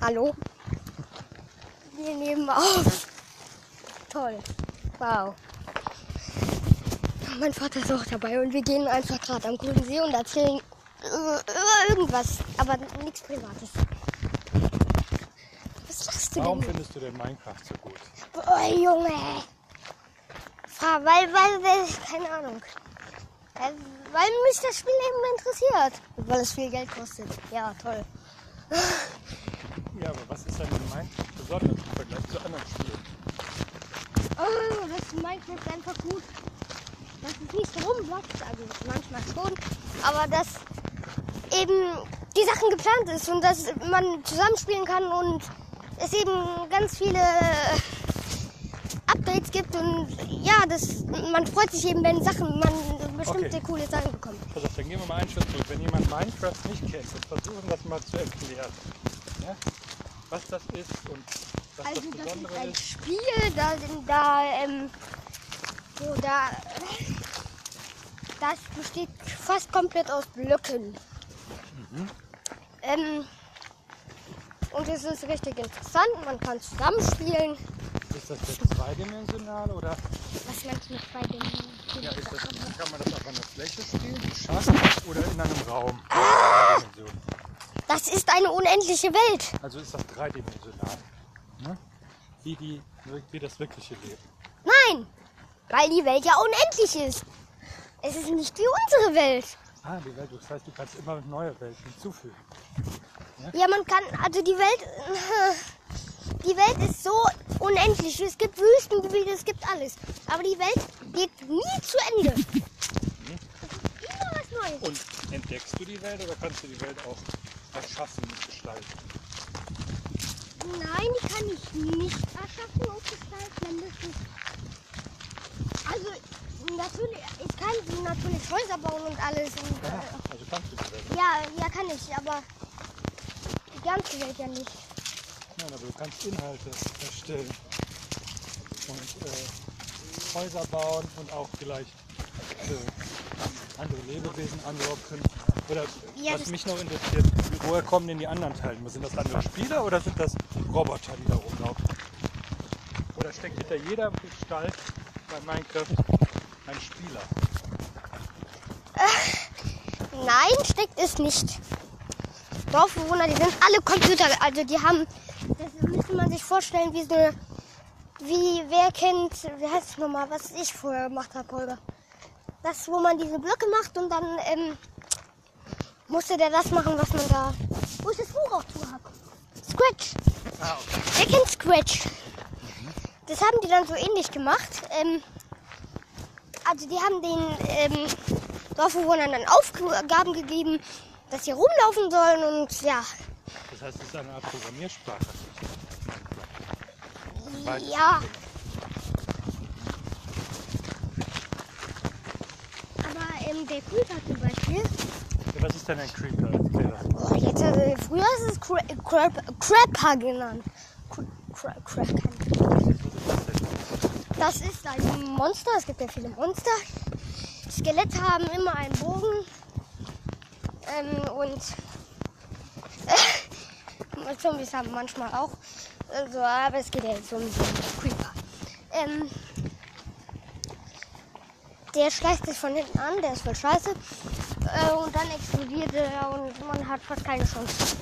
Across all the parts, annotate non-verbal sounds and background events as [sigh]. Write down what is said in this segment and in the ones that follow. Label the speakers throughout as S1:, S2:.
S1: Hallo? Wir nehmen auf. Toll. Wow. Mein Vater ist auch dabei und wir gehen einfach gerade am grünen See und erzählen über, über irgendwas, aber nichts Privates. Was lachst du
S2: Warum
S1: denn?
S2: findest du denn Minecraft so gut?
S1: Oh, Junge. Fra- Weil, weil, weil, keine Ahnung. Weil, weil mich das Spiel eben interessiert. Und weil es viel Geld kostet. Ja, toll.
S2: Ja, aber was ist denn in Minecraft besonders im Vergleich zu anderen Spielen?
S1: Oh, das ist Minecraft einfach gut. Dass es nicht so rumblockt, also manchmal schon, aber dass eben die Sachen geplant ist und dass man zusammenspielen kann und es eben ganz viele Updates gibt und ja, das, man freut sich eben, wenn Sachen, man bestimmte
S2: Okay.
S1: coole Sachen bekommt.
S2: Pass auf, dann gehen wir mal einen Schritt zurück. Wenn jemand Minecraft nicht kennt, dann versuchen wir das mal zu erklären. Ja? Was das ist und was
S1: Also
S2: das
S1: das ist
S2: Besondere
S1: ein
S2: ist.
S1: Spiel, da sind da, ähm, so da, das besteht fast komplett aus Blöcken. Ähm, und es ist richtig interessant, man kann zusammenspielen.
S2: Ist das jetzt zweidimensional oder
S1: Was meinst du mit zwei Dingen?
S2: ja, ist das, kann man das auf einer Fläche spielen, geschafft oder in einem Raum? Dimensionen.
S1: Das ist eine unendliche Welt.
S2: Also ist das dreidimensional. Ne? Wie, die, wie das wirkliche Leben.
S1: Nein, weil die Welt ja unendlich ist. Es ist nicht wie unsere Welt.
S2: Ah, die Welt, das heißt, du kannst immer neue Welten hinzufügen.
S1: Ja, man kann, also die Welt, [laughs] die Welt ist so unendlich. Es gibt Wüstengebiete, es gibt alles. Aber die Welt geht nie zu Ende. Es ist immer was Neues.
S2: Und entdeckst du die Welt oder kannst du die Welt auch erschaffen und gestalten?
S1: Nein, die kann ich nicht erschaffen und gestalten. mindestens. Also, natürlich, ich kann natürlich Häuser bauen und alles. Und,
S2: Ja,
S1: äh,
S2: also kannst du Welt.
S1: ja, ja, kann ich, aber die ganze Welt ja nicht.
S2: Nein, aber du kannst Inhalte erstellen und äh, Häuser bauen und auch vielleicht äh, andere Lebewesen anlocken. Oder
S1: Ja,
S2: was mich noch interessiert, woher kommen denn die anderen Teile? Sind das andere Spieler oder sind das Roboter, die da rumlaufen? Oder steckt hinter jeder Gestalt bei Minecraft ein Spieler?
S1: Nein, steckt es nicht. Dorfbewohner, die sind alle Computer, also die haben, das müsste man sich vorstellen, wie so eine, wie, wer kennt, wie heißt es nochmal, was ich vorher gemacht habe, Holger. Das, wo man diese Blöcke macht und dann, ähm, musste der das machen, was man da, wo ich das Buch auch zu habe. Scratch.
S2: Ah, okay.
S1: Wer kennt Scratch? Das haben die dann so ähnlich gemacht. Ähm, also die haben den ähm, Dorfbewohnern dann Aufgaben gegeben, dass sie rumlaufen sollen und ja,
S2: Das heißt, es ist eine Art Programmiersprache.
S1: Ja. Aber ähm, der Creeper zum Beispiel,
S2: Ja, Was ist denn ein Creeper?
S1: Oh, jetzt, äh, früher ist es Cra Crap Crapper genannt. Cra Cra Cracker.
S2: Das
S1: ist ein Monster. Es gibt ja viele Monster. Skelette haben immer einen Bogen. Ähm, und [laughs] äh, Zombies haben manchmal auch. Also, aber es geht ja jetzt um den Creeper. Ähm, der schleicht sich von hinten an, der ist voll scheiße. Äh, und dann explodiert er und man hat fast keine Chance.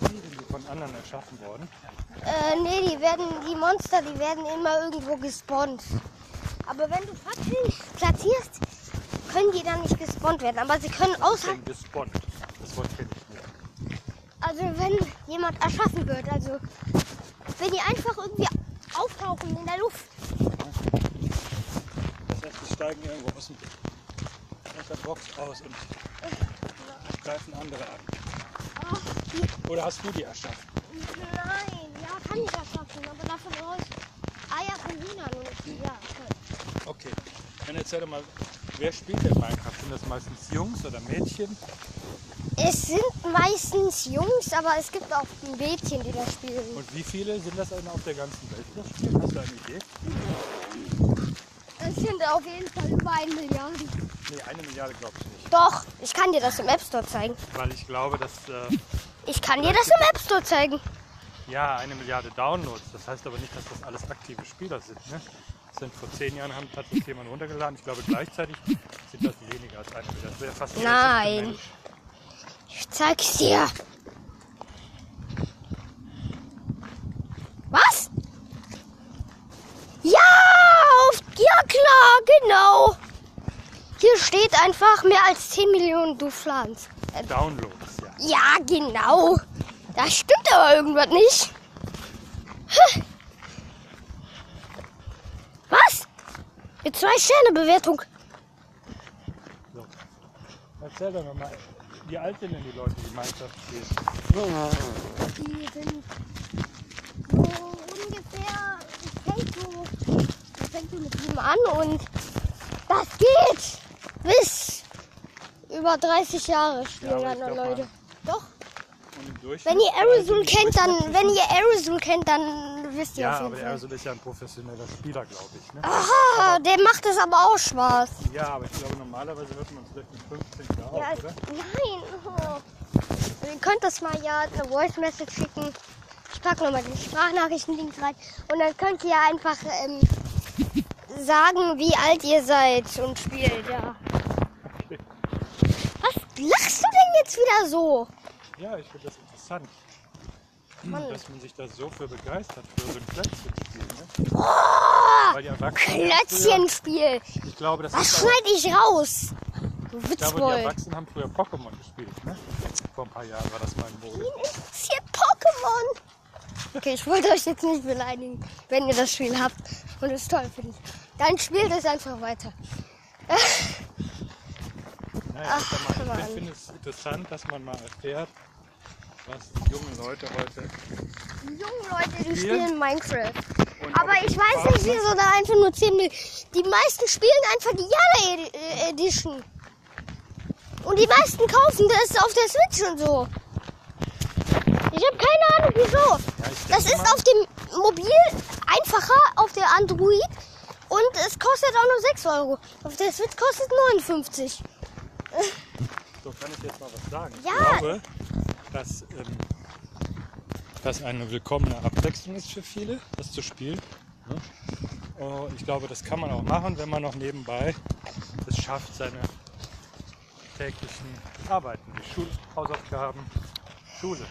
S2: Sind die von anderen erschaffen worden?
S1: Äh, nee, die werden, die Monster, die werden immer irgendwo gespawnt. Aber wenn du Fackeln platzierst, können die dann nicht gespawnt werden. Aber sie können außerhalb,
S2: gespawnt. Das Wort kenne ich nicht.
S1: also wenn jemand erschaffen wird, also wenn die einfach irgendwie auftauchen in der Luft.
S2: Heißt, die steigen irgendwo aus, dem, aus der Box aus und greifen andere an. Oder hast du die erschaffen?
S1: nein, ja, kann ich erschaffen, aber davon brauche ich Eier von Hühnern und ja.
S2: Okay. Dann erzähl doch mal, wer spielt denn Minecraft? Sind das meistens Jungs oder Mädchen?
S1: Es sind meistens Jungs, aber es gibt auch Mädchen, die das spielen.
S2: Und wie viele sind das denn auf der ganzen Welt, die das spielen? Hast du eine Idee?
S1: Sind auf jeden Fall über eine Milliarde.
S2: Nee, eine Milliarde glaube ich nicht.
S1: Doch, ich kann dir das im App Store zeigen.
S2: Weil ich glaube, dass äh,
S1: Ich kann dir das im App Store zeigen.
S2: Ja, eine Milliarde Downloads. Das heißt aber nicht, dass das alles aktive Spieler sind. Ne? Das sind vor zehn Jahren haben, hat das jemand runtergeladen. Ich glaube gleichzeitig sind das weniger als eine Milliarde. Das wäre fast
S1: Nein. Ich zeig's dir. Was? Ja, auf, ja klar, genau. Hier steht einfach mehr als 10 Millionen Duflans.
S2: Downloads, ja.
S1: Ja, genau. Da stimmt aber irgendwas nicht. Hä? Was? Mit zwei Sterne Bewertung.
S2: So. Erzähl doch nochmal, wie alt sind denn die Leute, die Minecraft spielen?
S1: Die sind so ungefähr, es fängt so, es fängt mit sieben an und das geht bis über 30 Jahre spielen
S2: aber ich
S1: dann Leute.
S2: mal-
S1: Doch. Wenn ihr
S2: im
S1: kennt, dann, wenn ihr Aerosol kennt, dann wisst ihr
S2: Ja,
S1: auf
S2: aber
S1: jeden
S2: der
S1: Fall.
S2: Aerosol ist ja ein professioneller Spieler, glaube ich. Ne?
S1: Ah, der macht es aber auch Spaß.
S2: Ja, aber ich glaube, normalerweise wird man vielleicht mit 15 Jahre
S1: Ja,
S2: oder?
S1: nein. Oh. Ihr könnt das mal ja eine Voice Message schicken. Ich packe nochmal den Sprachnachrichten-Link rein. Und dann könnt ihr einfach ähm, sagen, wie alt ihr seid und spielt, ja.
S2: Okay.
S1: Was lachst du denn jetzt wieder so?
S2: Ja, ich finde das interessant,
S1: Mann.
S2: dass man sich da so für begeistert, für so ein Klötzchenspiel. Ne?
S1: Oh,
S2: Weil die Erwachsenen
S1: Klötzchenspiel.
S2: Früher, ich glaube, das
S1: Was schneide ich raus? Du
S2: ich glaube, die
S1: Witzbold.
S2: Erwachsenen haben früher Pokémon gespielt. Ne? Vor ein paar Jahren war das mal in Mode.
S1: Wen interessiert Pokémon? Okay, ich wollte euch jetzt nicht beleidigen, wenn ihr das Spiel habt und es toll findet. Dann spielt es einfach weiter.
S2: Naja,
S1: Ach,
S2: ich finde es interessant, dass man mal erfährt, was junge Leute heute.
S1: Die jungen Leute, die
S2: Spielen?
S1: spielen Minecraft.
S2: Und
S1: Aber ich weiß
S2: Spaß
S1: nicht, wieso da einfach nur 10 Mil- Die meisten spielen einfach die Yellow Edi- äh, Edition. Und die meisten kaufen das auf der Switch und so. Ich habe keine Ahnung, wieso.
S2: Ja,
S1: Das ist auf dem Mobil einfacher, auf der Android. Und es kostet auch nur 6 Euro. Auf der Switch kostet 59.
S2: So kann ich jetzt mal was sagen.
S1: Ja.
S2: Ich glaube, dass ähm, das eine willkommene Abwechslung ist für viele, das zu spielen. Ne? Oh, ich glaube, das kann man auch machen, wenn man noch nebenbei es schafft, seine täglichen Arbeiten, wie Schul Hausaufgaben, Schule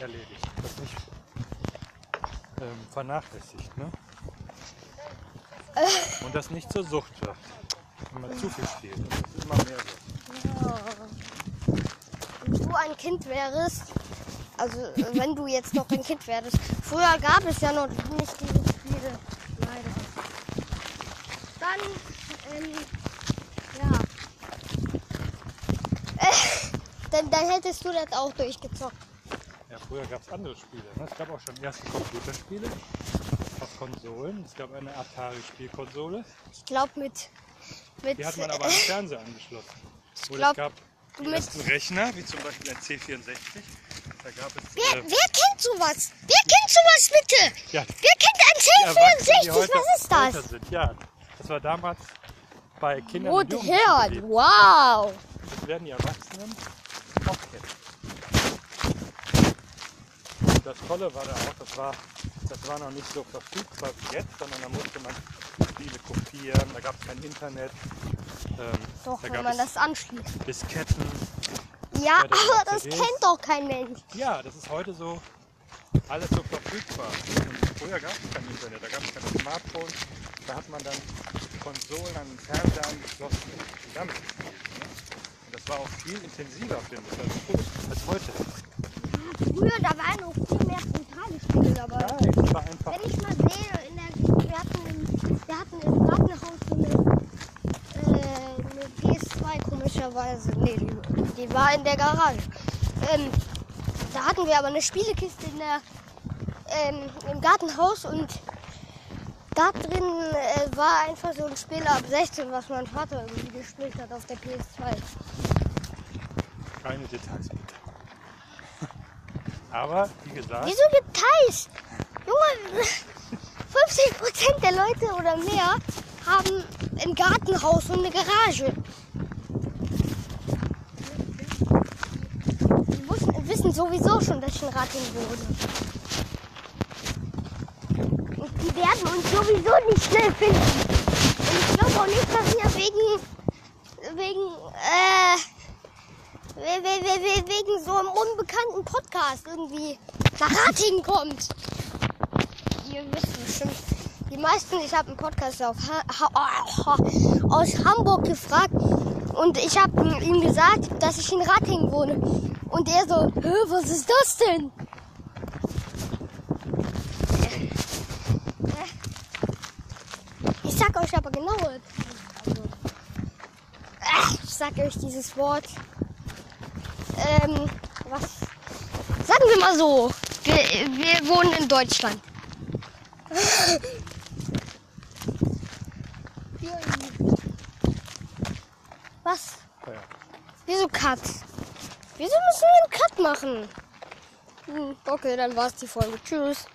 S2: erledigt. Das nicht ähm, vernachlässigt. Ne? Und das nicht zur Sucht wird, wenn man zu viel spielt. Das ist immer mehr so.
S1: Wenn du ein Kind wärst, also wenn du jetzt noch ein Kind wärst, früher gab es ja noch nicht diese Spiele, leider. Dann, ähm, ja. [laughs] Dann, dann hättest du das auch durchgezockt.
S2: Ja, früher gab es andere Spiele. Ne? Es gab auch schon erste Computerspiele Konsolen. Es gab eine Atari-Spielkonsole.
S1: Ich glaube mit, mit,
S2: Die hat man aber an den Fernseher angeschlossen. Oder
S1: glaub,
S2: es gab die ersten Rechner, wie zum Beispiel ein C64. Da gab es
S1: wer,
S2: äh,
S1: wer kennt sowas? Wer kennt sowas bitte?
S2: ja,
S1: Wer kennt ein
S2: die Erwachsenen, die
S1: C64?
S2: heute
S1: Was ist das?
S2: Sind. Ja, das war damals bei Kindern
S1: Rot
S2: und
S1: Herd, wow.
S2: Das werden die Erwachsenen auch kennen. Das Tolle war da auch, das war, das war noch nicht so verfügbar wie jetzt, sondern da musste man Spiele kopieren, da gab es kein Internet. Ähm,
S1: Doch,
S2: da
S1: wenn
S2: gab
S1: man
S2: es
S1: das anschließt.
S2: Disketten.
S1: Ja,
S2: Ja, das
S1: aber das
S2: CDs.
S1: kennt doch kein Mensch.
S2: Ja, das ist heute so alles so verfügbar. Und früher gab es kein Internet, da gab es keine Smartphones. Da hat man dann Konsolen an den Fernseher angeschlossen und damit gespielt. Ne? Und das war auch viel intensiver, finde ich, als, als heute.
S1: Früher, da waren noch viel mehr
S2: Nein, das war einfach.
S1: Wenn ich mal sehe, in der, wir, hatten im, wir hatten im Gartenhaus so eine, äh, eine PS2 komischerweise. Nee, die, die war in der Garage. Ähm, da hatten wir aber eine Spielekiste in der, ähm, im Gartenhaus und da drin äh, war einfach so ein Spiel ab 16, was mein Vater irgendwie gespielt hat auf der PS2.
S2: Keine Details bitte. Aber wie gesagt,
S1: Wieso Details? Junge, [laughs] 50% der Leute oder mehr haben ein Gartenhaus und eine Garage. Wussten, wisst sowieso schon, dass ich in Ratingen wohne. Und die werden uns sowieso nicht schnell finden. Und ich glaube auch nicht, dass ihr wegen, wegen, äh, we- we- we- we- wegen so einem unbekannten Podcast irgendwie nach Ratingen kommt. Ihr wisst bestimmt, die meisten, ich habe einen Podcast auf aus Hamburg gefragt und ich habe ihm gesagt, dass ich in Ratingen wohne. Und er so, was ist das denn? Ich sag euch aber genau. Ich sag euch dieses Wort. Ähm, was? Sagen wir mal so. Wir, wir wohnen in Deutschland. Was? Wieso Cut? Wieso müssen wir einen Cut machen? Hm, okay, dann war's die Folge. Tschüss.